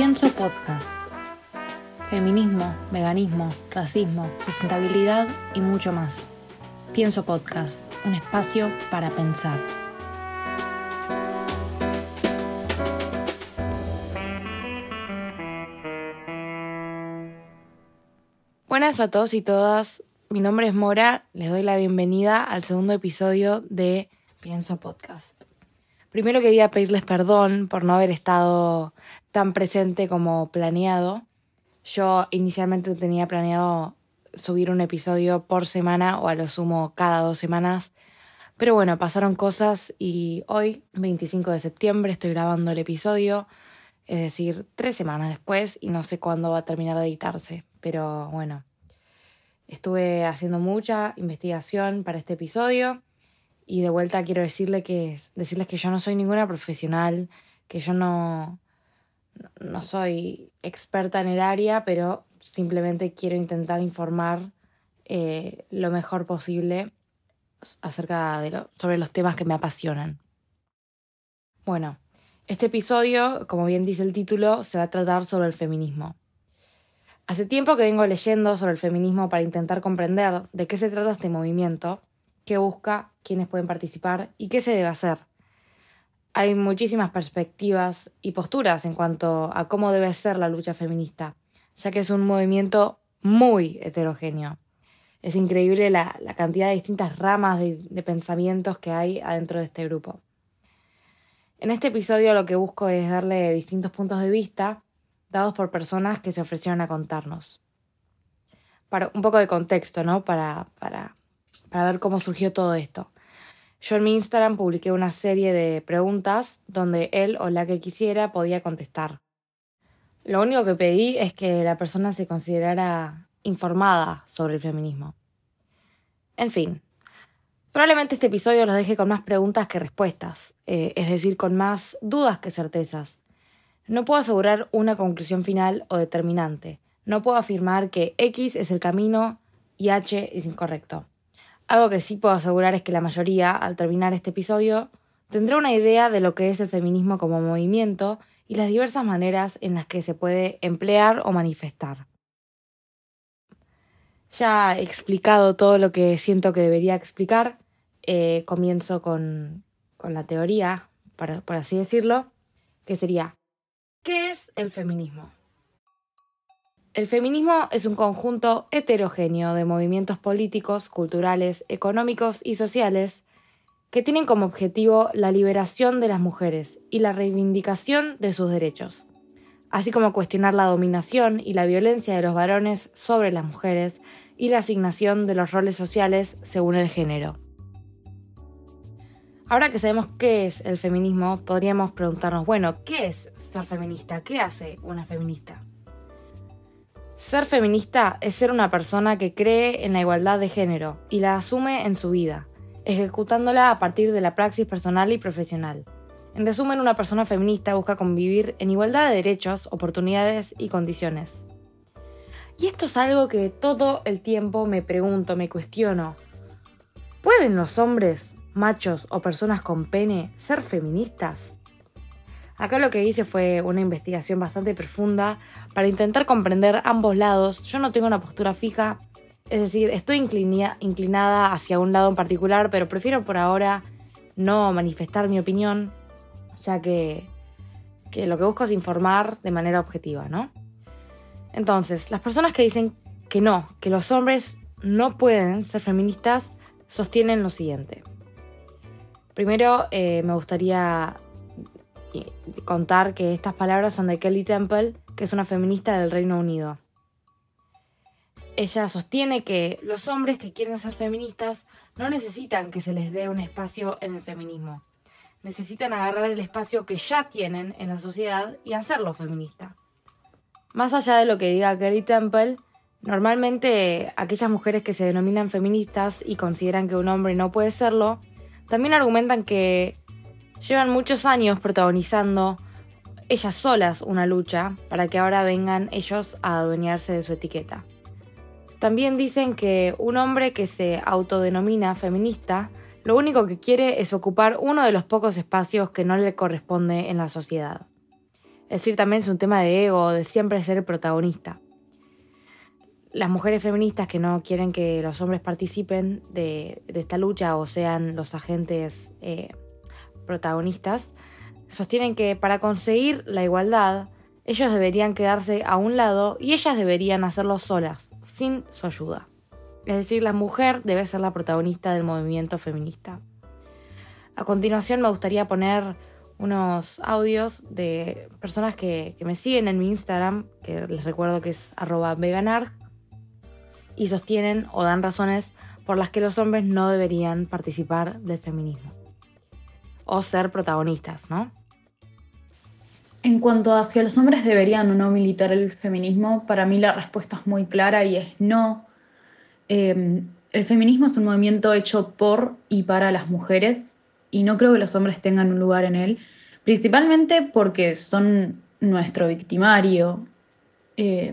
Pienso Podcast. Feminismo, veganismo, racismo, sustentabilidad y mucho más. Pienso Podcast, un espacio para pensar. Buenas a todos y todas. Mi nombre es Mora. Les doy la bienvenida al segundo episodio de Pienso Podcast. Primero quería pedirles perdón por no haber estado tan presente como planeado. Yo inicialmente tenía planeado subir un episodio por semana o a lo sumo cada dos semanas. Pero bueno, pasaron cosas y hoy, 25 de septiembre, estoy grabando el episodio, es decir, tres semanas después y no sé cuándo va a terminar de editarse. Pero bueno, estuve haciendo mucha investigación para este episodio y de vuelta quiero decirle que, decirles que yo no soy ninguna profesional, que yo no, no soy experta en el área, pero simplemente quiero intentar informar eh, lo mejor posible acerca de lo, sobre los temas que me apasionan. Bueno, este episodio, como bien dice el título, se va a tratar sobre el feminismo. Hace tiempo que vengo leyendo sobre el feminismo para intentar comprender de qué se trata este movimiento qué busca, quiénes pueden participar y qué se debe hacer. Hay muchísimas perspectivas y posturas en cuanto a cómo debe ser la lucha feminista, ya que es un movimiento muy heterogéneo. Es increíble la, cantidad de distintas ramas de, de pensamientos que hay adentro de este grupo. En este episodio lo que busco es darle distintos puntos de vista dados por personas que se ofrecieron a contarnos. Para un poco de contexto, ¿no? Para, para para ver cómo surgió todo esto. Yo en mi Instagram publiqué una serie de preguntas donde él o la que quisiera podía contestar. Lo único que pedí es que la persona se considerara informada sobre el feminismo. En fin, probablemente este episodio los deje con más preguntas que respuestas, eh, es decir, con más dudas que certezas. No puedo asegurar una conclusión final o determinante. No puedo afirmar que X es el camino y H es incorrecto. Algo que sí puedo asegurar es que la mayoría, al terminar este episodio, tendrá una idea de lo que es el feminismo como movimiento y las diversas maneras en las que se puede emplear o manifestar. Ya he explicado todo lo que siento que debería explicar. Eh, comienzo con, con, la teoría, por así decirlo, que sería, ¿qué es el feminismo? El feminismo es un conjunto heterogéneo de movimientos políticos, culturales, económicos y sociales que tienen como objetivo la liberación de las mujeres y la reivindicación de sus derechos, así como cuestionar la dominación y la violencia de los varones sobre las mujeres y la asignación de los roles sociales según el género. Ahora que sabemos qué es el feminismo, podríamos preguntarnos, bueno, ¿qué es ser feminista? ¿Qué hace una feminista? Ser feminista es ser una persona que cree en la igualdad de género y la asume en su vida, ejecutándola a partir de la praxis personal y profesional. En resumen, una persona feminista busca convivir en igualdad de derechos, oportunidades y condiciones. Y esto es algo que todo el tiempo me pregunto, me cuestiono. ¿Pueden los hombres, machos o personas con pene ser feministas? Acá lo que hice fue una investigación bastante profunda para intentar comprender ambos lados. Yo no tengo una postura fija, es decir, estoy inclinada hacia un lado en particular, pero prefiero por ahora no manifestar mi opinión, ya que, lo que busco es informar de manera objetiva, ¿no? Entonces, las personas que dicen que no, que los hombres no pueden ser feministas, sostienen lo siguiente. Primero, eh, me gustaría contar que estas palabras son de Kelly Temple, que es una feminista del Reino Unido. Ella sostiene que los hombres que quieren ser feministas no necesitan que se les dé un espacio en el feminismo. Necesitan agarrar el espacio que ya tienen en la sociedad y hacerlo feminista. Más allá de lo que diga Kelly Temple, normalmente aquellas mujeres que se denominan feministas y consideran que un hombre no puede serlo, también argumentan que Llevan muchos años protagonizando ellas solas una lucha para que ahora vengan ellos a adueñarse de su etiqueta. También dicen que un hombre que se autodenomina feminista lo único que quiere es ocupar uno de los pocos espacios que no le corresponde en la sociedad. Es decir, también es un tema de ego, de siempre ser el protagonista. Las mujeres feministas que no quieren que los hombres participen de, esta lucha o sean los agentes eh, protagonistas, sostienen que para conseguir la igualdad, ellos deberían quedarse a un lado y ellas deberían hacerlo solas, sin su ayuda. Es decir, la mujer debe ser la protagonista del movimiento feminista. A continuación me gustaría poner unos audios de personas que, me siguen en mi Instagram, que les recuerdo que es arroba veganar, y sostienen o dan razones por las que los hombres no deberían participar del feminismo. O ser protagonistas, ¿no? En cuanto a si los hombres deberían o no militar el feminismo, para mí la respuesta es muy clara y es no. Eh, el feminismo es un movimiento hecho por y para las mujeres y no creo que los hombres tengan un lugar en él, principalmente porque son nuestro victimario. Eh,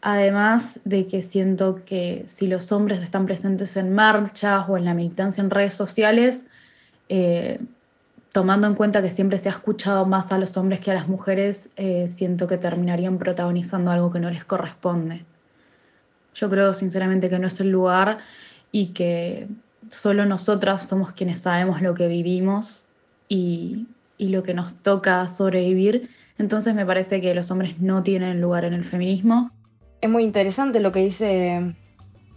además de que siento que si los hombres están presentes en marchas o en la militancia en redes sociales, eh, tomando en cuenta que siempre se ha escuchado más a los hombres que a las mujeres, eh, siento que terminarían protagonizando algo que no les corresponde. Yo creo sinceramente que no es el lugar y que solo nosotras somos quienes sabemos lo que vivimos y, lo que nos toca sobrevivir. Entonces me parece que los hombres no tienen lugar en el feminismo. Es muy interesante lo que dice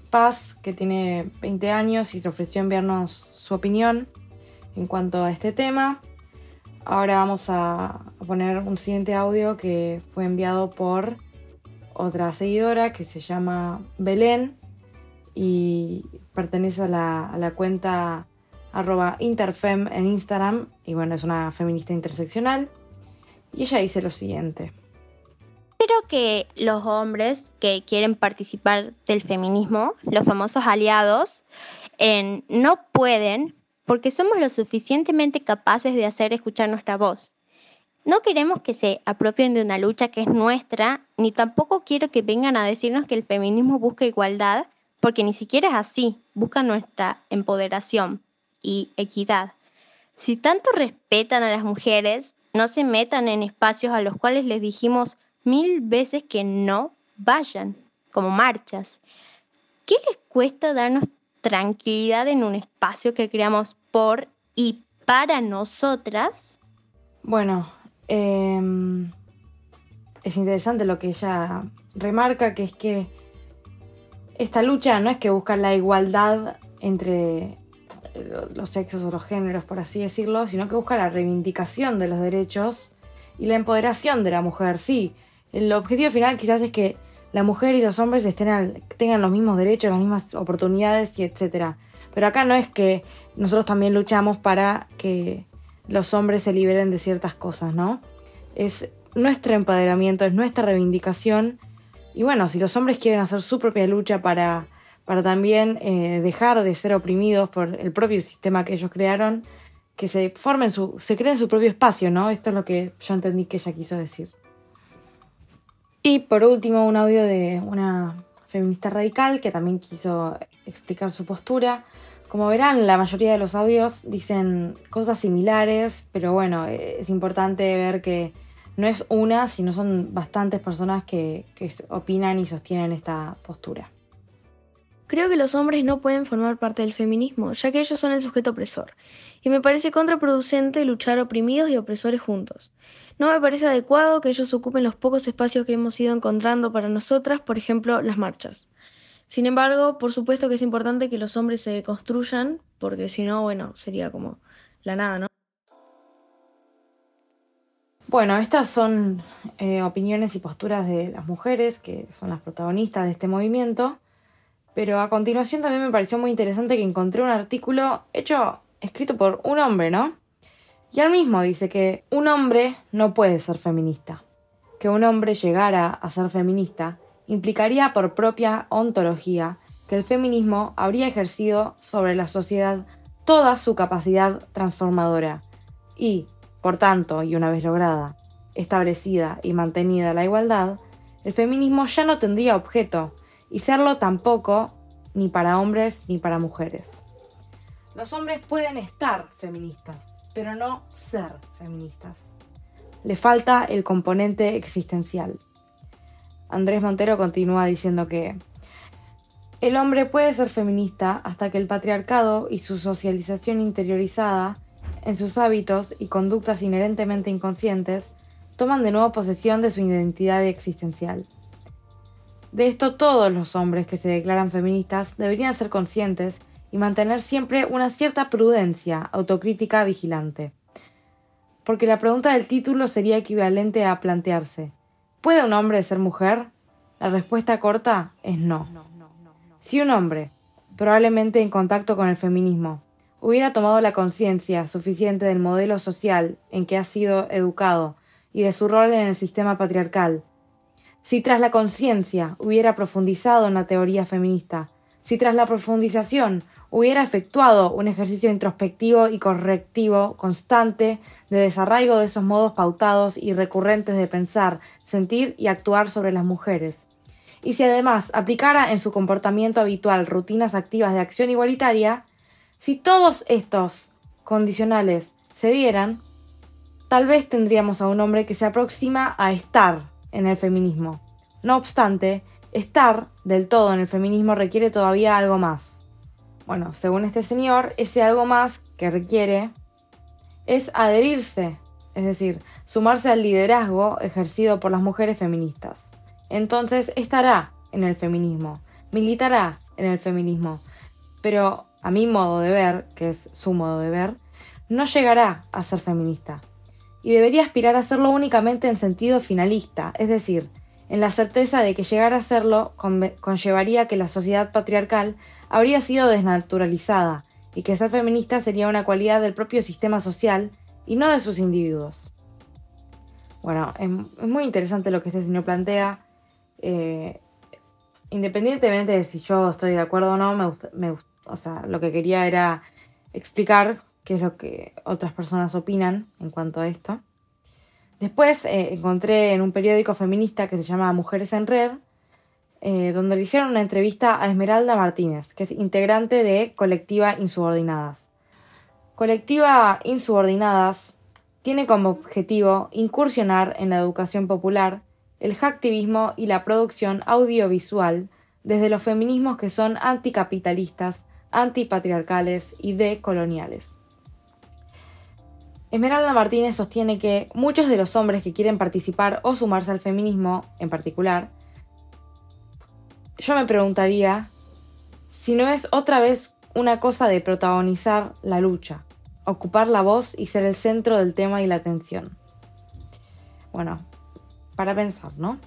Paz, que tiene 20 años y se ofreció enviarnos su opinión en cuanto a este tema. Ahora vamos a poner un siguiente audio que fue enviado por otra seguidora que se llama Belén y pertenece a la, cuenta arroba interfem en Instagram y bueno, es una feminista interseccional. Y ella dice lo siguiente. Creo que los hombres que quieren participar del feminismo, los famosos aliados, no pueden porque somos lo suficientemente capaces de hacer escuchar nuestra voz. No queremos que se apropien de una lucha que es nuestra, ni tampoco quiero que vengan a decirnos que el feminismo busca igualdad, porque ni siquiera es así, busca nuestra empoderación y equidad. Si tanto respetan a las mujeres, no se metan en espacios a los cuales les dijimos mil veces que no vayan, como marchas. ¿Qué les cuesta darnos tranquilidad en un espacio que creamos por y para nosotras? Bueno, em, es interesante lo que ella remarca, que es que esta lucha no es que busca la igualdad entre los sexos o los géneros, por así decirlo, sino que busca la reivindicación de los derechos y la empoderación de la mujer. Sí, el objetivo final quizás es que la mujer y los hombres tengan los mismos derechos, las mismas oportunidades y etcétera. Pero acá no es que nosotros también luchamos para que los hombres se liberen de ciertas cosas, ¿no? Es nuestro empoderamiento, es nuestra reivindicación y bueno, si los hombres quieren hacer su propia lucha para, para también eh, dejar de ser oprimidos por el propio sistema que ellos crearon, que se formen su, se creen su propio espacio, ¿no? Esto es lo que yo entendí que ella quiso decir. Y por último, un audio de una feminista radical que también quiso explicar su postura. Como verán, la mayoría de los audios dicen cosas similares, pero bueno, es importante ver que no es una, sino son bastantes personas que, opinan y sostienen esta postura. Creo que los hombres no pueden formar parte del feminismo, ya que ellos son el sujeto opresor, y me parece contraproducente luchar oprimidos y opresores juntos. No me parece adecuado que ellos ocupen los pocos espacios que hemos ido encontrando para nosotras, por ejemplo, las marchas. Sin embargo, por supuesto que es importante que los hombres se construyan, porque si no, bueno, sería como la nada, ¿no? Bueno, estas son eh, opiniones y posturas de las mujeres, que son las protagonistas de este movimiento. Pero a continuación también me pareció muy interesante que encontré un artículo hecho, escrito por un hombre, ¿no? Y él mismo dice que un hombre no puede ser feminista. Que un hombre llegara a ser feminista implicaría por propia ontología que el feminismo habría ejercido sobre la sociedad toda su capacidad transformadora y, por tanto, y una vez lograda, establecida y mantenida la igualdad, el feminismo ya no tendría objeto, y serlo tampoco ni para hombres ni para mujeres. Los hombres pueden estar feministas, pero no ser feministas. le falta el componente existencial. Andrés Montero continúa diciendo que el hombre puede ser feminista hasta que el patriarcado y su socialización interiorizada en sus hábitos y conductas inherentemente inconscientes toman de nuevo posesión de su identidad existencial. De esto todos los hombres que se declaran feministas deberían ser conscientes y mantener siempre una cierta prudencia autocrítica vigilante. Porque la pregunta del título sería equivalente a plantearse ¿Puede un hombre ser mujer? La respuesta corta es no. Si un hombre, probablemente en contacto con el feminismo, hubiera tomado la conciencia suficiente del modelo social en que ha sido educado y de su rol en el sistema patriarcal, si tras la conciencia hubiera profundizado en la teoría feminista, si tras la profundización hubiera efectuado un ejercicio introspectivo y correctivo constante de desarraigo de esos modos pautados y recurrentes de pensar, sentir y actuar sobre las mujeres. Y si además aplicara en su comportamiento habitual rutinas activas de acción igualitaria, si todos estos condicionales se dieran, tal vez tendríamos a un hombre que se aproxima a estar en el feminismo. No obstante, estar del todo en el feminismo requiere todavía algo más. Bueno, según este señor, ese algo más que requiere es adherirse, es decir, sumarse al liderazgo ejercido por las mujeres feministas. Entonces estará en el feminismo, militará en el feminismo, pero a mi modo de ver, que es su modo de ver, no llegará a ser feminista. Y debería aspirar a hacerlo únicamente en sentido finalista, es decir, en la certeza de que llegar a hacerlo conllevaría que la sociedad patriarcal habría sido desnaturalizada y que ser feminista sería una cualidad del propio sistema social y no de sus individuos. Bueno, es, muy interesante lo que este señor plantea. Eh, independientemente de si yo estoy de acuerdo o no, me, me o sea, lo que quería era explicar qué es lo que otras personas opinan en cuanto a esto. Después eh, encontré en un periódico feminista que se llama Mujeres en Red, eh, donde le hicieron una entrevista a Esmeralda Martínez, que es integrante de Colectiva Insubordinadas. Colectiva Insubordinadas tiene como objetivo incursionar en la educación popular, el hacktivismo y la producción audiovisual desde los feminismos que son anticapitalistas, antipatriarcales y decoloniales. Esmeralda Martínez sostiene que muchos de los hombres que quieren participar o sumarse al feminismo en particular yo me preguntaría si no es otra vez una cosa de protagonizar la lucha, ocupar la voz y ser el centro del tema y la atención. Bueno, para pensar, ¿no?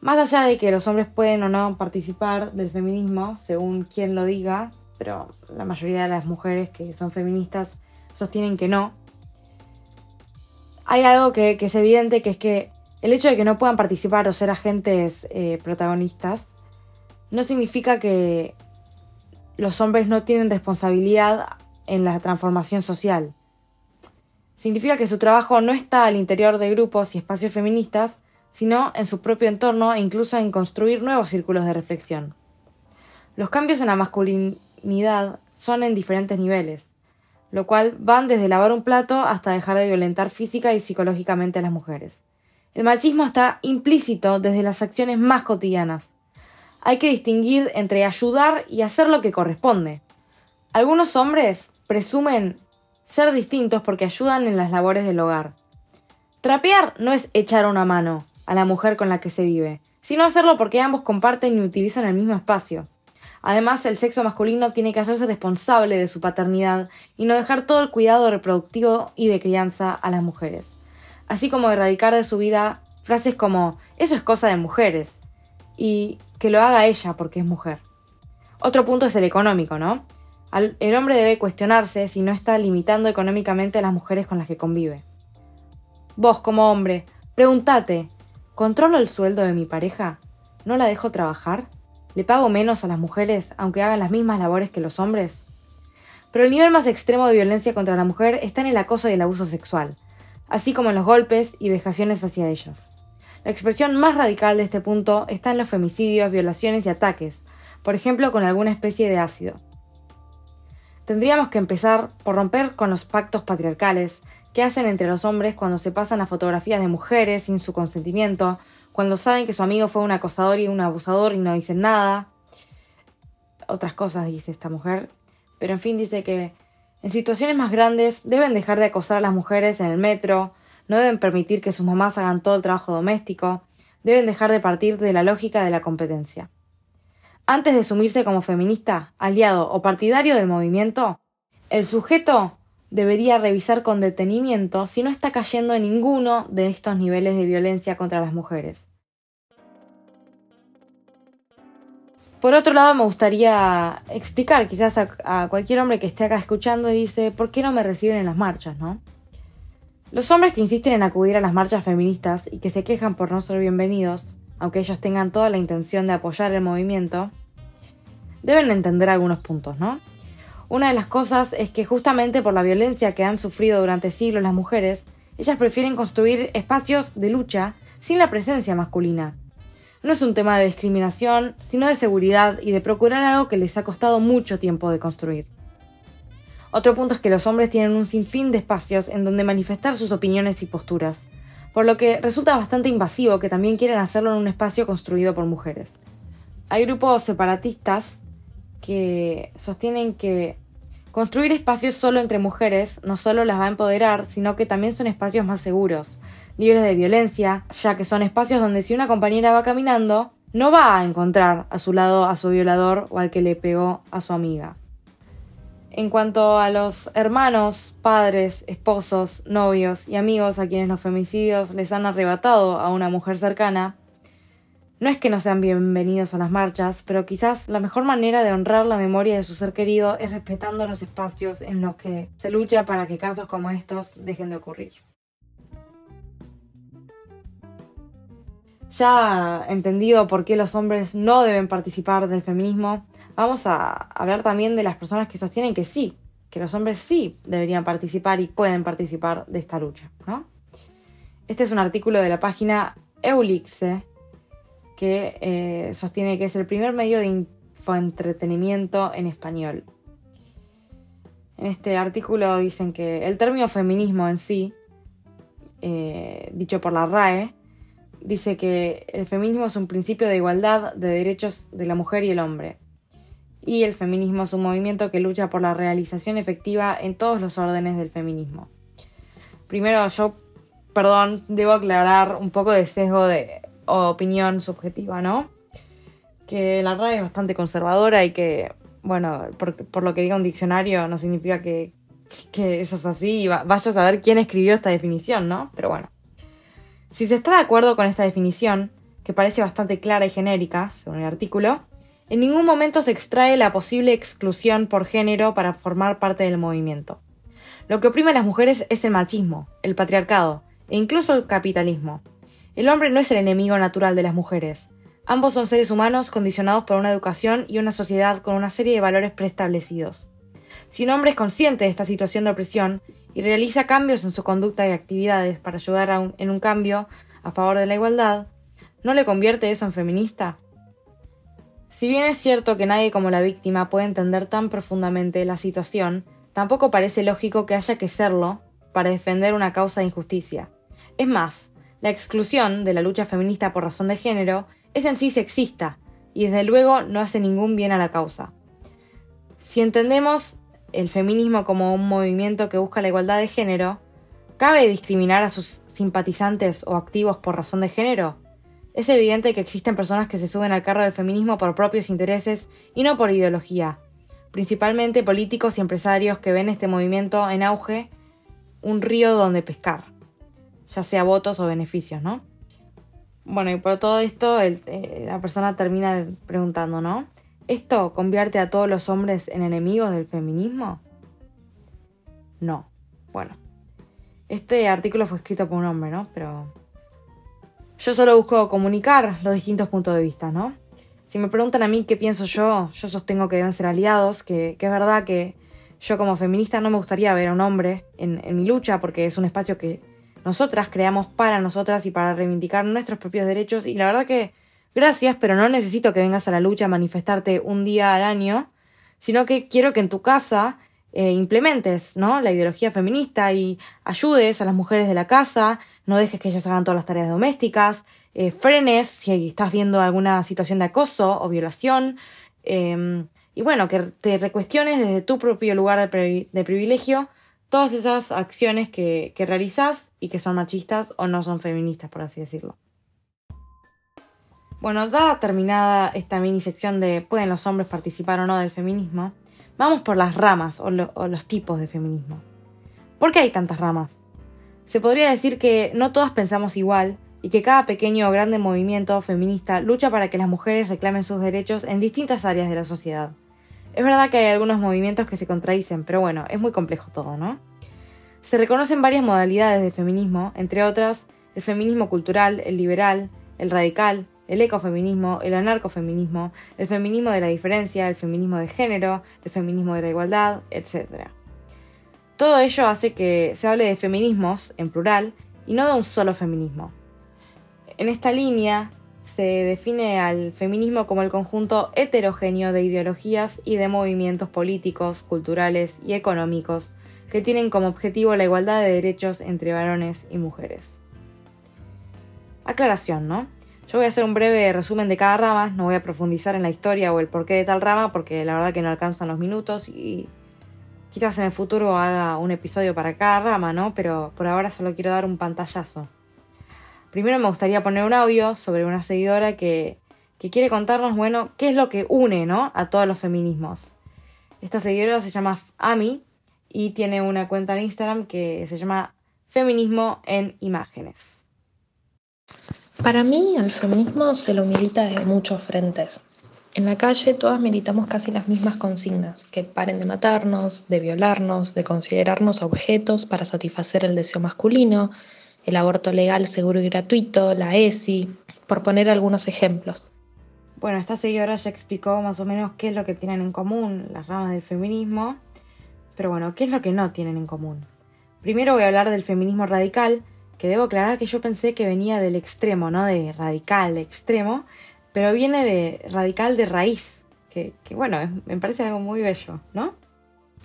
Más allá de que los hombres pueden o no participar del feminismo, según quien lo diga, pero la mayoría de las mujeres que son feministas sostienen que no, hay algo que, es evidente, que es que el hecho de que no puedan participar o ser agentes eh, protagonistas no significa que los hombres no tienen responsabilidad en la transformación social. Significa que su trabajo no está al interior de grupos y espacios feministas, sino en su propio entorno e incluso en construir nuevos círculos de reflexión. Los cambios en la son en diferentes niveles, lo cual van desde lavar un plato hasta dejar de violentar física y psicológicamente a las mujeres. El machismo está implícito desde las acciones más cotidianas. Hay que distinguir entre ayudar y hacer lo que corresponde. Algunos hombres presumen ser distintos porque ayudan en las labores del hogar. Trapear no es echar una mano a la mujer con la que se vive, sino hacerlo porque ambos comparten y utilizan el mismo espacio. Además, el sexo masculino tiene que hacerse responsable de su paternidad y no dejar todo el cuidado reproductivo y de crianza a las mujeres así como erradicar de su vida frases como eso es cosa de mujeres y que lo haga ella porque es mujer. Otro punto es el económico, ¿no? el hombre debe cuestionarse si no está limitando económicamente a las mujeres con las que convive. Vos, como hombre, pregúntate, ¿controlo el sueldo de mi pareja? ¿No la dejo trabajar? ¿Le pago menos a las mujeres aunque hagan las mismas labores que los hombres? Pero el nivel más extremo de violencia contra la mujer está en el acoso y el abuso sexual, así como en los golpes y vejaciones hacia ellas. La expresión más radical de este punto está en los femicidios, violaciones y ataques, por ejemplo con alguna especie de ácido. Tendríamos que empezar por romper con los pactos patriarcales ¿Qué hacen entre los hombres cuando se pasan a fotografías de mujeres sin su consentimiento? Cuando saben que su amigo fue un acosador y un abusador y no dicen nada. Otras cosas dice esta mujer. Pero en fin dice que en situaciones más grandes deben dejar de acosar a las mujeres en el metro, no deben permitir que sus mamás hagan todo el trabajo doméstico, deben dejar de partir de la lógica de la competencia. Antes de sumirse como feminista, aliado o partidario del movimiento, el sujeto debería revisar con detenimiento si no está cayendo en ninguno de estos niveles de violencia contra las mujeres. Por otro lado, me gustaría explicar quizás a, cualquier hombre que esté acá escuchando y dice, ¿por qué no me reciben en las marchas, no? Los hombres que insisten en acudir a las marchas feministas y que se quejan por no ser bienvenidos, aunque ellos tengan toda la intención de apoyar el movimiento, deben entender algunos puntos, ¿no? Una de las cosas es que justamente por la violencia que han sufrido durante siglos las mujeres, ellas prefieren construir espacios de lucha sin la presencia masculina. No es un tema de discriminación, sino de seguridad y de procurar algo que les ha costado mucho tiempo de construir. Otro punto es que los hombres tienen un sinfín de espacios en donde manifestar sus opiniones y posturas, por lo que resulta bastante invasivo que también quieran hacerlo en un espacio construido por mujeres. Hay grupos separatistas que sostienen que construir espacios solo entre mujeres no solo las va a empoderar, sino que también son espacios más seguros, libres de violencia, ya que son espacios donde si una compañera va caminando, no va a encontrar a su lado a su violador o al que le pegó a su amiga. En cuanto a los hermanos, padres, esposos, novios y amigos a quienes los femicidios les han arrebatado a una mujer cercana, no es que no sean bienvenidos a las marchas, pero quizás la mejor manera de honrar la memoria de su ser querido es respetando los espacios en los que se lucha para que casos como estos dejen de ocurrir. Ya entendido por qué los hombres no deben participar del feminismo, vamos a hablar también de las personas que sostienen que sí, que los hombres sí deberían participar y pueden participar de esta lucha. Este es un artículo de la página Eulixe, que eh, sostiene que es el primer medio de infoentretenimiento en español. En este artículo dicen que el término feminismo en sí, eh, dicho por la RAE, dice que el feminismo es un principio de igualdad de derechos de la mujer y el hombre. Y el feminismo es un movimiento que lucha por la realización efectiva en todos los órdenes del feminismo. Primero yo, perdón, debo aclarar un poco de sesgo de opinión subjetiva, ¿no? Que la RAE es bastante conservadora y que, bueno, por, lo que diga un diccionario no significa que, eso es así y vaya a saber quién escribió esta definición, ¿no? Pero bueno. Si se está de acuerdo con esta definición, que parece bastante clara y genérica, según el artículo, en ningún momento se extrae la posible exclusión por género para formar parte del movimiento. Lo que oprime a las mujeres es el machismo, el patriarcado e incluso el capitalismo, el hombre no es el enemigo natural de las mujeres. Ambos son seres humanos condicionados por una educación y una sociedad con una serie de valores preestablecidos. Si un hombre es consciente de esta situación de opresión y realiza cambios en su conducta y actividades para ayudar en un cambio a favor de la igualdad, ¿no le convierte eso en feminista? Si bien es cierto que nadie como la víctima puede entender tan profundamente la situación, tampoco parece lógico que haya que serlo para defender una causa de injusticia. Es más, la exclusión de la lucha feminista por razón de género es en sí sexista y desde luego no hace ningún bien a la causa. Si entendemos el feminismo como un movimiento que busca la igualdad de género, ¿cabe discriminar a sus simpatizantes o activos por razón de género? Es evidente que existen personas que se suben al carro del feminismo por propios intereses y no por ideología, principalmente políticos y empresarios que ven este movimiento en auge un río donde pescar ya sea votos o beneficios, ¿no? Bueno, y por todo esto eh, la persona termina preguntando, ¿no? ¿Esto convierte a todos los hombres en enemigos del feminismo? No. Bueno. Este artículo fue escrito por un hombre, ¿no? Pero yo solo busco comunicar los distintos puntos de vista, ¿no? Si me preguntan a mí qué pienso yo, yo sostengo que deben ser aliados, que, es verdad que yo como feminista no me gustaría ver a un hombre en mi lucha porque es un espacio que nosotras creamos para nosotras y para reivindicar nuestros propios derechos. Y la verdad que gracias, pero no necesito que vengas a la lucha a manifestarte un día al año, sino que quiero que en tu casa eh, implementes, ¿no? La ideología feminista y ayudes a las mujeres de la casa, no dejes que ellas hagan todas las tareas domésticas, eh, frenes si estás viendo alguna situación de acoso o violación, em, y bueno, que te recuestiones desde tu propio lugar de privilegio todas esas acciones que, que realizas y que son machistas o no son feministas, por así decirlo. Bueno, dada terminada esta mini sección de ¿pueden los hombres participar o no del feminismo? Vamos por las ramas o, los tipos de feminismo. ¿Por qué hay tantas ramas? Se podría decir que no todas pensamos igual y que cada pequeño o grande movimiento feminista lucha para que las mujeres reclamen sus derechos en distintas áreas de la sociedad. Es verdad que hay algunos movimientos que se contradicen, pero bueno, es muy complejo todo, ¿no? Se reconocen varias modalidades de feminismo, entre otras el feminismo cultural, el liberal, el radical, el ecofeminismo, el anarcofeminismo, el feminismo de la diferencia, el feminismo de género, el feminismo de la igualdad, etc. Todo ello hace que se hable de feminismos en plural y no de un solo feminismo. En esta línea se define al feminismo como el conjunto heterogéneo de ideologías y de movimientos políticos, culturales y económicos que tienen como objetivo la igualdad de derechos entre varones y mujeres. Aclaración, ¿no? Yo voy a hacer un breve resumen de cada rama, no voy a profundizar en la historia o el porqué de tal rama porque la verdad que no alcanzan los minutos y quizás en el futuro haga un episodio para cada rama, ¿no? Pero por ahora solo quiero dar un pantallazo. Primero me gustaría poner un audio sobre una seguidora que, que quiere contarnos, bueno, qué es lo que une, ¿no? A todos los feminismos. Esta seguidora se llama Ami y tiene una cuenta en Instagram que se llama Feminismo en Imágenes. Para mí, el feminismo se lo milita desde muchos frentes. En la calle todas militamos casi las mismas consignas, que paren de matarnos, de violarnos, de considerarnos objetos para satisfacer el deseo masculino, el aborto legal, seguro y gratuito, la ESI, por poner algunos ejemplos. Bueno, esta seguidora ya explicó más o menos qué es lo que tienen en común las ramas del feminismo, pero bueno, ¿qué es lo que no tienen en común? Primero voy a hablar del feminismo radical, que debo aclarar que yo pensé que venía del extremo, ¿no? De radical, extremo, pero viene de radical de raíz, que, bueno, me parece algo muy bello, ¿no?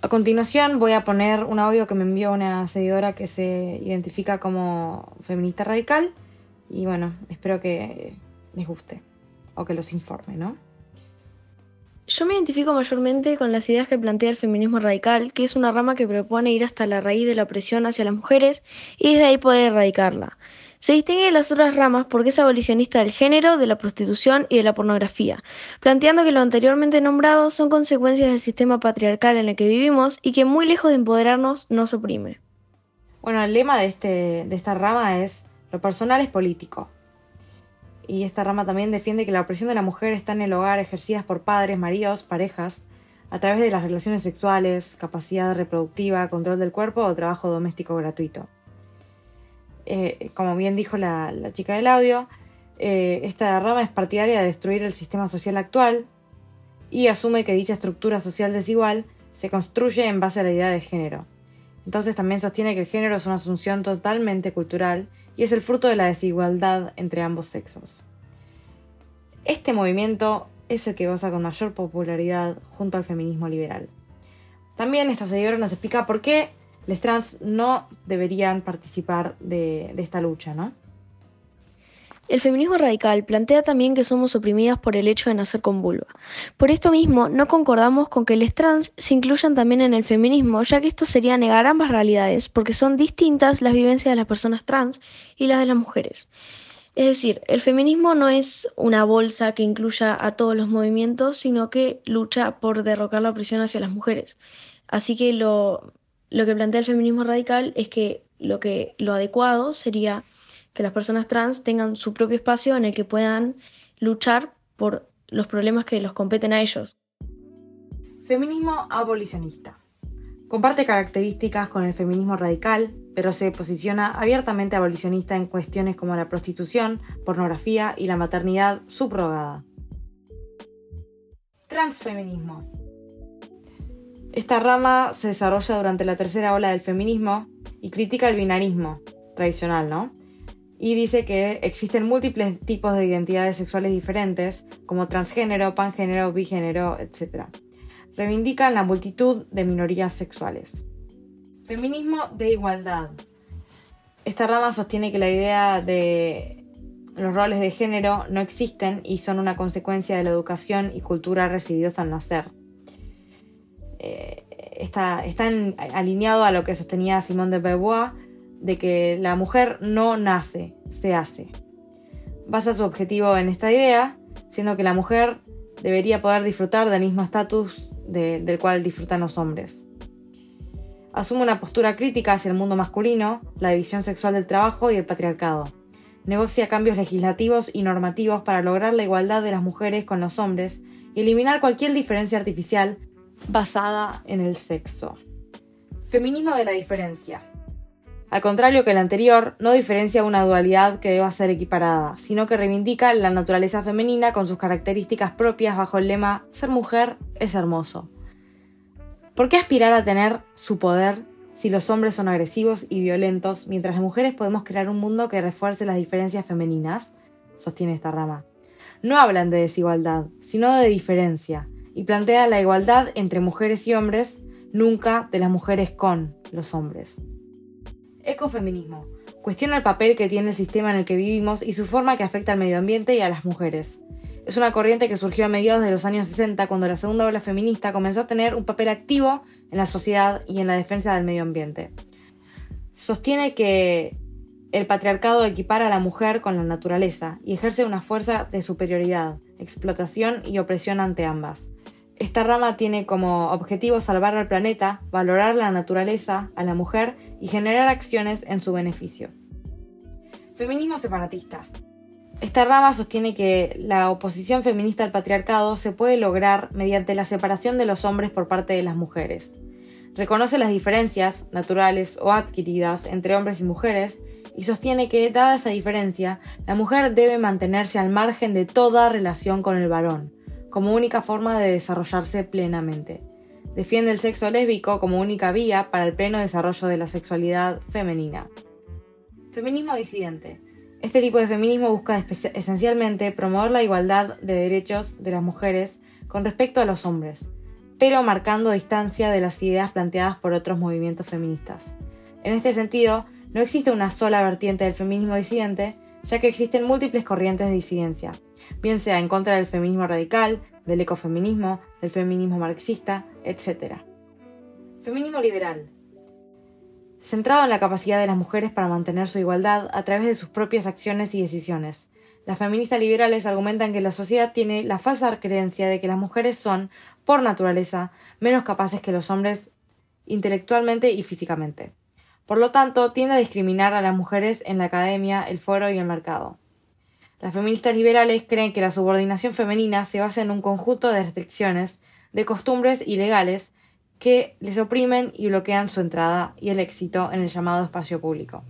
A continuación voy a poner un audio que me envió una seguidora que se identifica como feminista radical y bueno, espero que les guste o que los informe, ¿no? Yo me identifico mayormente con las ideas que plantea el feminismo radical, que es una rama que propone ir hasta la raíz de la opresión hacia las mujeres y desde ahí poder erradicarla. Se distingue de las otras ramas porque es abolicionista del género, de la prostitución y de la pornografía, planteando que lo anteriormente nombrado son consecuencias del sistema patriarcal en el que vivimos y que muy lejos de empoderarnos nos oprime. Bueno, el lema de, este, de esta rama es lo personal es político y esta rama también defiende que la opresión de la mujer está en el hogar ejercida por padres, maridos, parejas, a través de las relaciones sexuales, capacidad reproductiva, control del cuerpo o trabajo doméstico gratuito. Eh, como bien dijo la, chica del audio, eh, esta rama es partidaria de destruir el sistema social actual y asume que dicha estructura social desigual se construye en base a la idea de género. Entonces también sostiene que el género es una asunción totalmente cultural y es el fruto de la desigualdad entre ambos sexos. Este movimiento es el que goza con mayor popularidad junto al feminismo liberal. También esta seguidora nos explica por qué los trans no deberían participar de, esta lucha, ¿no? El feminismo radical plantea también que somos oprimidas por el hecho de nacer con vulva. Por esto mismo, no concordamos con que los trans se incluyan también en el feminismo, ya que esto sería negar ambas realidades, porque son distintas las vivencias de las personas trans y las de las mujeres. Es decir, el feminismo no es una bolsa que incluya a todos los movimientos, sino que lucha por derrocar la opresión hacia las mujeres. Así que lo, lo que plantea el feminismo radical es que lo, que lo adecuado sería que las personas trans tengan su propio espacio en el que puedan luchar por los problemas que los competen a ellos. Feminismo abolicionista. Comparte características con el feminismo radical, pero se posiciona abiertamente abolicionista en cuestiones como la prostitución, pornografía y la maternidad subrogada. Transfeminismo. Esta rama se desarrolla durante la tercera ola del feminismo y critica el binarismo tradicional, ¿no? y dice que existen múltiples tipos de identidades sexuales diferentes, como transgénero, pangénero, bigénero, etc. reivindican la multitud de minorías sexuales. Feminismo de igualdad. Esta rama sostiene que la idea de los roles de género no existen y son una consecuencia de la educación y cultura recibidos al nacer. Eh, está, alineado a lo que sostenía Simone de Beauvoir, de que la mujer no nace, se hace. Basa su objetivo en esta idea, siendo que la mujer debería poder disfrutar del mismo estatus del cual disfrutan los hombres. Asume una postura crítica hacia el mundo masculino, la división sexual del trabajo y el patriarcado. Negocia cambios legislativos y normativos para lograr la igualdad de las mujeres con los hombres y eliminar cualquier diferencia artificial basada en el sexo. Feminismo de la diferencia. Al contrario que el anterior, no diferencia una dualidad que deba ser equiparada, sino que reivindica la naturaleza femenina con sus características propias bajo el lema Ser mujer es hermoso. ¿Por qué aspirar a tener su poder si los hombres son agresivos y violentos, mientras las mujeres podemos crear un mundo que refuerce las diferencias femeninas? Sostiene esta rama. No hablan de desigualdad, sino de diferencia, y plantea la igualdad entre mujeres y hombres, nunca de las mujeres con los hombres. Ecofeminismo. Cuestiona el papel que tiene el sistema en el que vivimos y su forma que afecta al medio ambiente y a las mujeres. Es una corriente que surgió a mediados de los años 60 cuando la segunda ola feminista comenzó a tener un papel activo en la sociedad y en la defensa del medio ambiente. Sostiene que el patriarcado equipara a la mujer con la naturaleza y ejerce una fuerza de superioridad, explotación y opresión ante ambas. Esta rama tiene como objetivo salvar al planeta, valorar la naturaleza, a la mujer y generar acciones en su beneficio. Feminismo separatista. Esta rama sostiene que la oposición feminista al patriarcado se puede lograr mediante la separación de los hombres por parte de las mujeres. Reconoce las diferencias, naturales o adquiridas, entre hombres y mujeres, y sostiene que, dada esa diferencia, la mujer debe mantenerse al margen de toda relación con el varón, como única forma de desarrollarse plenamente. Defiende el sexo lésbico como única vía para el pleno desarrollo de la sexualidad femenina. Feminismo disidente. Este tipo de feminismo busca esencialmente promover la igualdad de derechos de las mujeres con respecto a los hombres, pero marcando distancia de las ideas planteadas por otros movimientos feministas. En este sentido, no existe una sola vertiente del feminismo disidente, ya que existen múltiples corrientes de disidencia, bien sea en contra del feminismo radical, del ecofeminismo, del feminismo marxista, etc. Feminismo liberal. Centrado en la capacidad de las mujeres para mantener su igualdad a través de sus propias acciones y decisiones. Las feministas liberales argumentan que la sociedad tiene la falsa creencia de que las mujeres son, por naturaleza, menos capaces que los hombres intelectualmente y físicamente. Por lo tanto, tiende a discriminar a las mujeres en la academia, el foro y el mercado. Las feministas liberales creen que la subordinación femenina se basa en un conjunto de restricciones, de costumbres ilegales que les oprimen y bloquean su entrada y el éxito en el llamado espacio público.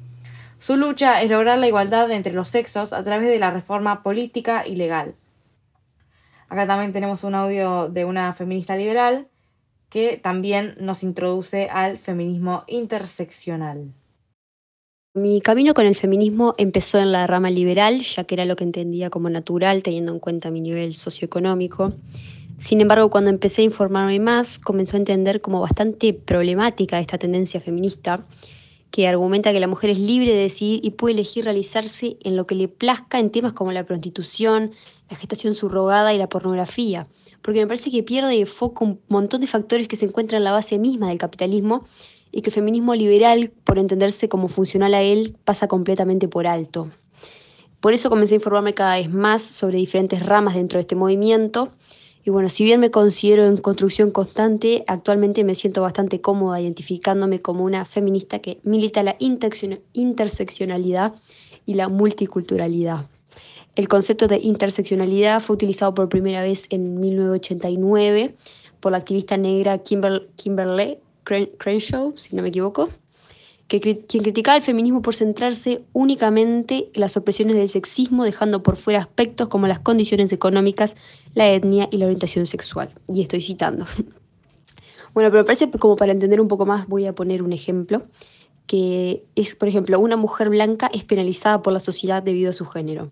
Su lucha es lograr la igualdad entre los sexos a través de la reforma política y legal. Acá también tenemos un audio de una feminista liberal que también nos introduce al feminismo interseccional. Mi camino con el feminismo empezó en la rama liberal, ya que era lo que entendía como natural, teniendo en cuenta mi nivel socioeconómico. Sin embargo, cuando empecé a informarme más, comenzó a entender como bastante problemática esta tendencia feminista, que argumenta que la mujer es libre de decidir y puede elegir realizarse en lo que le plazca en temas como la prostitución, la gestación subrogada y la pornografía, porque me parece que pierde de foco un montón de factores que se encuentran en la base misma del capitalismo y que el feminismo liberal, por entenderse como funcional a él, pasa completamente por alto. Por eso comencé a informarme cada vez más sobre diferentes ramas dentro de este movimiento. Y bueno, si bien me considero en construcción constante, actualmente me siento bastante cómoda identificándome como una feminista que milita la interseccionalidad y la multiculturalidad. El concepto de interseccionalidad fue utilizado por primera vez en 1989 por la activista negra Kimberly Crenshaw, si no me equivoco, que, quien criticaba el feminismo por centrarse únicamente en las opresiones del sexismo, dejando por fuera aspectos como las condiciones económicas, la etnia y la orientación sexual. Y estoy citando. Bueno, pero parece como para entender un poco más voy a poner un ejemplo, que es, por ejemplo, una mujer blanca es penalizada por la sociedad debido a su género.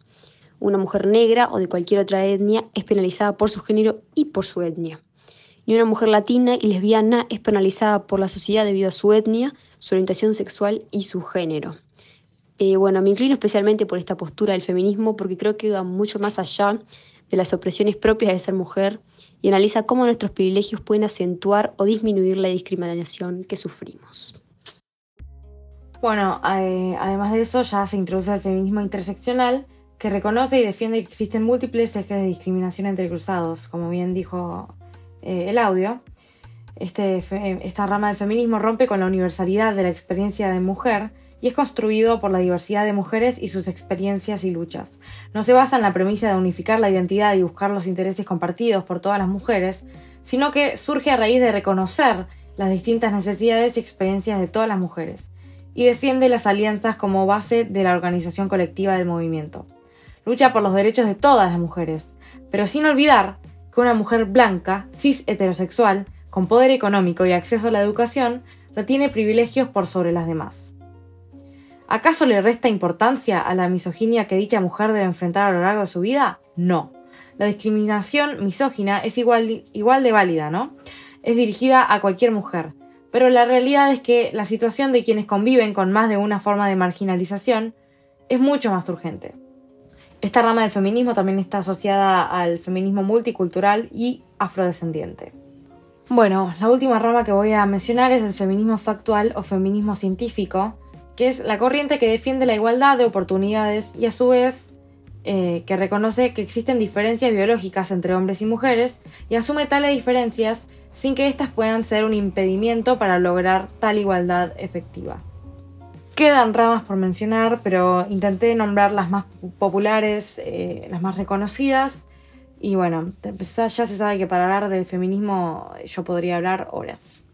Una mujer negra o de cualquier otra etnia es penalizada por su género y por su etnia y una mujer latina y lesbiana es penalizada por la sociedad debido a su etnia, su orientación sexual y su género. Eh, bueno, me inclino especialmente por esta postura del feminismo porque creo que va mucho más allá de las opresiones propias de ser mujer y analiza cómo nuestros privilegios pueden acentuar o disminuir la discriminación que sufrimos. Bueno, eh, además de eso ya se introduce el feminismo interseccional que reconoce y defiende que existen múltiples ejes de discriminación entre cruzados, como bien dijo eh, el audio. Este, esta rama del feminismo rompe con la universalidad de la experiencia de mujer y es construido por la diversidad de mujeres y sus experiencias y luchas. No se basa en la premisa de unificar la identidad y buscar los intereses compartidos por todas las mujeres, sino que surge a raíz de reconocer las distintas necesidades y experiencias de todas las mujeres, y defiende las alianzas como base de la organización colectiva del movimiento. Lucha por los derechos de todas las mujeres, pero sin olvidar que una mujer blanca, cis heterosexual, con poder económico y acceso a la educación, retiene privilegios por sobre las demás. ¿Acaso le resta importancia a la misoginia que dicha mujer debe enfrentar a lo largo de su vida? No. La discriminación misógina es igual, igual de válida, ¿no? Es dirigida a cualquier mujer, pero la realidad es que la situación de quienes conviven con más de una forma de marginalización es mucho más urgente. Esta rama del feminismo también está asociada al feminismo multicultural y afrodescendiente. Bueno, la última rama que voy a mencionar es el feminismo factual o feminismo científico, que es la corriente que defiende la igualdad de oportunidades y a su vez eh, que reconoce que existen diferencias biológicas entre hombres y mujeres y asume tales diferencias sin que éstas puedan ser un impedimento para lograr tal igualdad efectiva. Quedan ramas por mencionar, pero intenté nombrar las más populares, eh, las más reconocidas. Y bueno, ya se sabe que para hablar del feminismo yo podría hablar horas.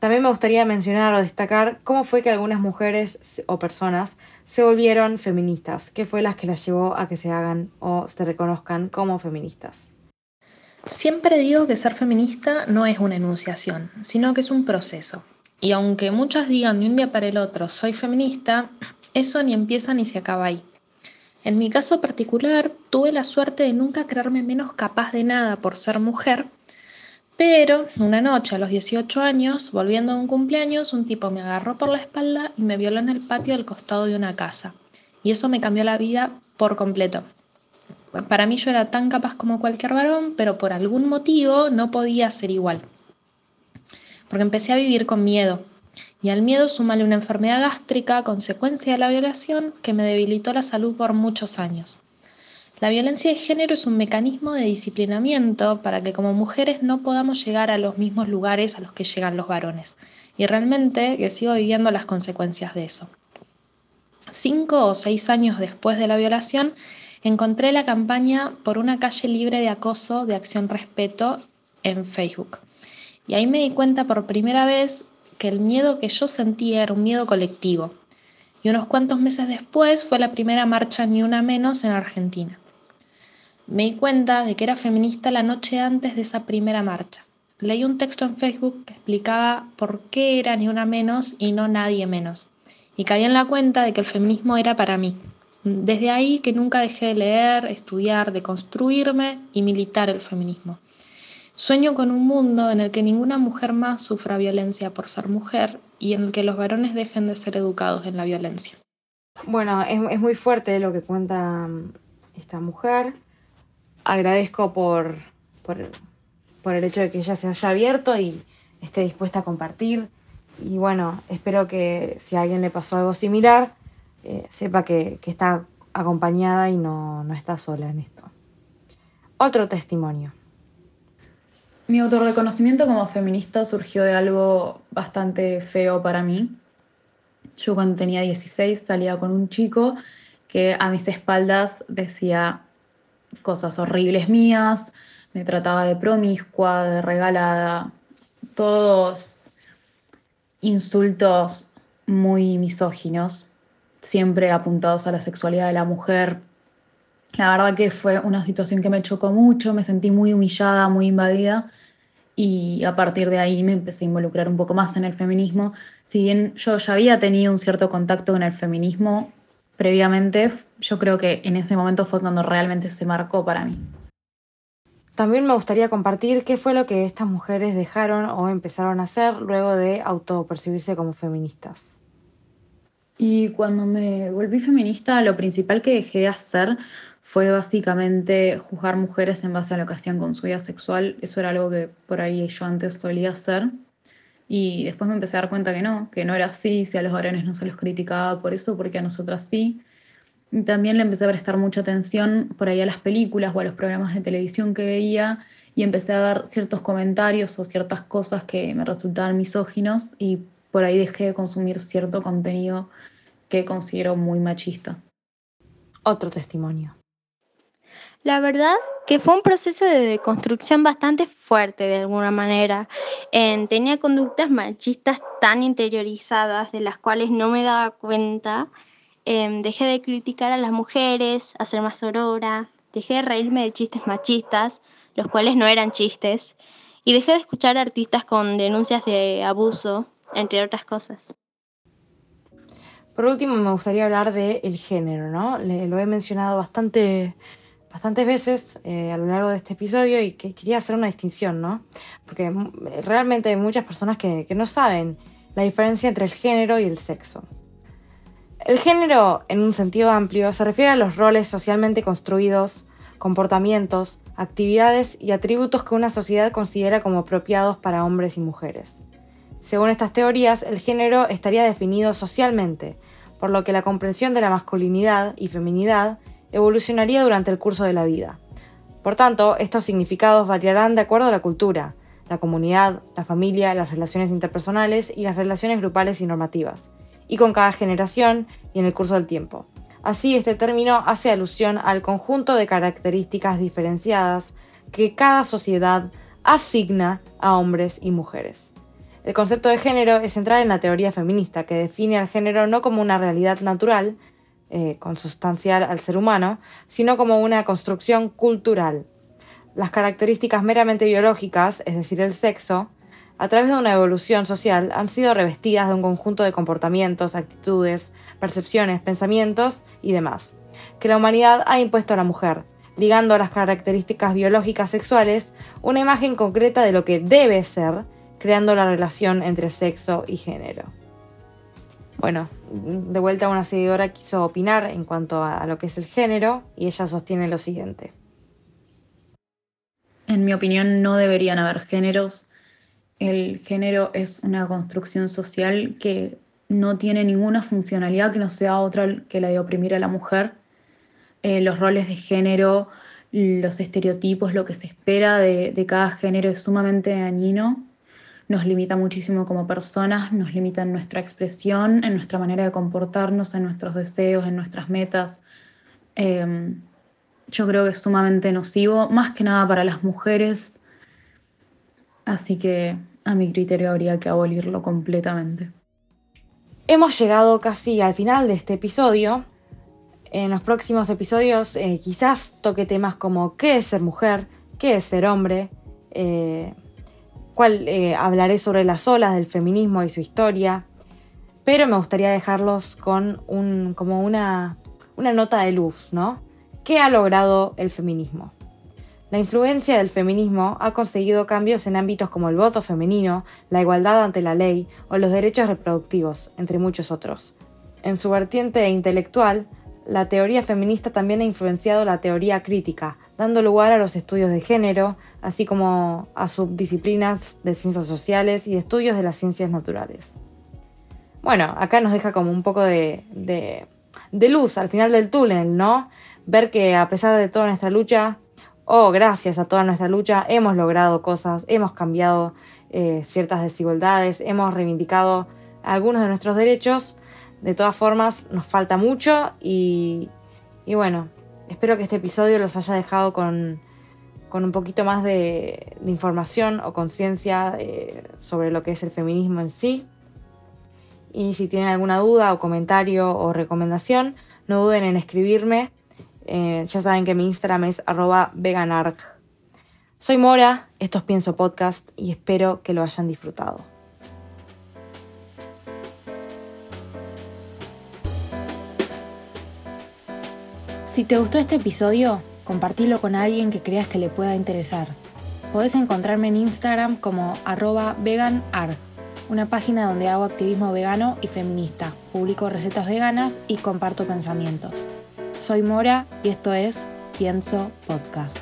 También me gustaría mencionar o destacar cómo fue que algunas mujeres o personas se volvieron feministas, qué fue las que las llevó a que se hagan o se reconozcan como feministas. Siempre digo que ser feminista no es una enunciación, sino que es un proceso. Y aunque muchas digan de un día para el otro soy feminista, eso ni empieza ni se acaba ahí. En mi caso particular, tuve la suerte de nunca creerme menos capaz de nada por ser mujer, pero una noche a los 18 años, volviendo a un cumpleaños, un tipo me agarró por la espalda y me violó en el patio al costado de una casa. Y eso me cambió la vida por completo. Para mí yo era tan capaz como cualquier varón, pero por algún motivo no podía ser igual porque empecé a vivir con miedo. Y al miedo súmale una enfermedad gástrica, consecuencia de la violación, que me debilitó la salud por muchos años. La violencia de género es un mecanismo de disciplinamiento para que como mujeres no podamos llegar a los mismos lugares a los que llegan los varones. Y realmente que sigo viviendo las consecuencias de eso. Cinco o seis años después de la violación, encontré la campaña por una calle libre de acoso de Acción Respeto en Facebook. Y ahí me di cuenta por primera vez que el miedo que yo sentía era un miedo colectivo. Y unos cuantos meses después fue la primera marcha Ni Una Menos en Argentina. Me di cuenta de que era feminista la noche antes de esa primera marcha. Leí un texto en Facebook que explicaba por qué era Ni Una Menos y no Nadie Menos. Y caí en la cuenta de que el feminismo era para mí. Desde ahí que nunca dejé de leer, estudiar, de construirme y militar el feminismo. Sueño con un mundo en el que ninguna mujer más sufra violencia por ser mujer y en el que los varones dejen de ser educados en la violencia. Bueno, es, muy fuerte lo que cuenta mm, esta mujer. Agradezco por, por, el hecho de que ella se haya abierto y esté dispuesta a compartir. Y bueno, espero que si a alguien le pasó algo similar, eh, sepa que, que, está acompañada y no, no está sola en esto. Otro testimonio. Mi autorreconocimiento como feminista surgió de algo bastante feo para mí. Yo cuando tenía 16 salía con un chico que a mis espaldas decía cosas horribles mías, me trataba de promiscua, de regalada, todos insultos muy misóginos, siempre apuntados a la sexualidad de la mujer. La verdad que fue una situación que me chocó mucho, me sentí muy humillada, muy invadida y a partir de ahí me empecé a involucrar un poco más en el feminismo. Si bien yo ya había tenido un cierto contacto con el feminismo previamente, yo creo que en ese momento fue cuando realmente se marcó para mí. también me gustaría compartir qué fue lo que estas mujeres dejaron o empezaron a hacer luego de autopercibirse como feministas. Y cuando me volví feminista, lo principal que dejé de hacer fue básicamente juzgar mujeres en base a lo que hacían con su vida sexual. Eso era algo que por ahí yo antes solía hacer. Y después me empecé a dar cuenta que no, que no era así, si a los varones no se los criticaba por eso, porque a nosotras sí. También le empecé a prestar mucha atención por ahí a las películas o a los programas de televisión que veía y empecé a dar ciertos comentarios o ciertas cosas que me resultaban misóginos y por ahí dejé de consumir cierto contenido que considero muy machista. Otro testimonio. La verdad que fue un proceso de construcción bastante fuerte de alguna manera. tenía conductas machistas tan interiorizadas de las cuales no me daba cuenta. Em, dejé de criticar a las mujeres, a ser más aurora, dejé de reírme de chistes machistas, los cuales no eran chistes, y dejé de escuchar artistas con denuncias de abuso, entre otras cosas. Por último, me gustaría hablar del el género, ¿no? lo he mencionado bastante, bastantes veces eh, a lo largo de este episodio y que quería hacer una distinción, ¿no? Porque realmente hay muchas personas que, que no saben la diferencia entre el género y el sexo. El género, en un sentido amplio, se refiere a los roles socialmente construidos, comportamientos, actividades y atributos que una sociedad considera como apropiados para hombres y mujeres. Según estas teorías, el género estaría definido socialmente, por lo que la comprensión de la masculinidad y feminidad evolucionaría durante el curso de la vida. Por tanto, estos significados variarán de acuerdo a la cultura, la comunidad, la familia, las relaciones interpersonales y las relaciones grupales y normativas, y con cada generación y en el curso del tiempo. Así, este término hace alusión al conjunto de características diferenciadas que cada sociedad asigna a hombres y mujeres. El concepto de género es central en la teoría feminista, que define al género no como una realidad natural, eh, consustancial al ser humano, sino como una construcción cultural. Las características meramente biológicas, es decir, el sexo, a través de una evolución social, han sido revestidas de un conjunto de comportamientos, actitudes, percepciones, pensamientos y demás, que la humanidad ha impuesto a la mujer, ligando a las características biológicas sexuales una imagen concreta de lo que debe ser creando la relación entre sexo y género. Bueno, de vuelta una seguidora quiso opinar en cuanto a lo que es el género y ella sostiene lo siguiente. En mi opinión no deberían haber géneros. El género es una construcción social que no tiene ninguna funcionalidad que no sea otra que la de oprimir a la mujer. Eh, los roles de género, los estereotipos, lo que se espera de, de cada género es sumamente dañino nos limita muchísimo como personas, nos limita en nuestra expresión, en nuestra manera de comportarnos, en nuestros deseos, en nuestras metas. Em, yo creo que es sumamente nocivo, más que nada para las mujeres, así que a mi criterio habría que abolirlo completamente. Hemos llegado casi al final de este episodio. En los próximos episodios eh, quizás toque temas como qué es ser mujer, qué es ser hombre, eh, cual eh, hablaré sobre las olas del feminismo y su historia, pero me gustaría dejarlos con un, como una, una nota de luz, ¿no? ¿Qué ha logrado el feminismo? La influencia del feminismo ha conseguido cambios en ámbitos como el voto femenino, la igualdad ante la ley o los derechos reproductivos, entre muchos otros. En su vertiente intelectual, la teoría feminista también ha influenciado la teoría crítica, dando lugar a los estudios de género, así como a subdisciplinas de ciencias sociales y estudios de las ciencias naturales. Bueno, acá nos deja como un poco de, de, luz al final del túnel, ¿no? Ver que a pesar de toda nuestra lucha, o gracias a toda nuestra lucha, hemos logrado cosas, hemos cambiado eh, ciertas desigualdades, hemos reivindicado algunos de nuestros derechos. De todas formas, nos falta mucho y, y bueno, espero que este episodio los haya dejado con, con un poquito más de, información o conciencia eh, sobre lo que es el feminismo en sí. Y si tienen alguna duda o comentario o recomendación, no duden en escribirme. Eh, ya saben que mi Instagram es arroba veganarg. Soy Mora, esto es Pienso Podcast y espero que lo hayan disfrutado. Si te gustó este episodio, Compartilo con alguien que creas que le pueda interesar. Podés encontrarme en Instagram como arroba veganar, una página donde hago activismo vegano y feminista, publico recetas veganas y comparto pensamientos. Soy Mora y esto es Pienso Podcast.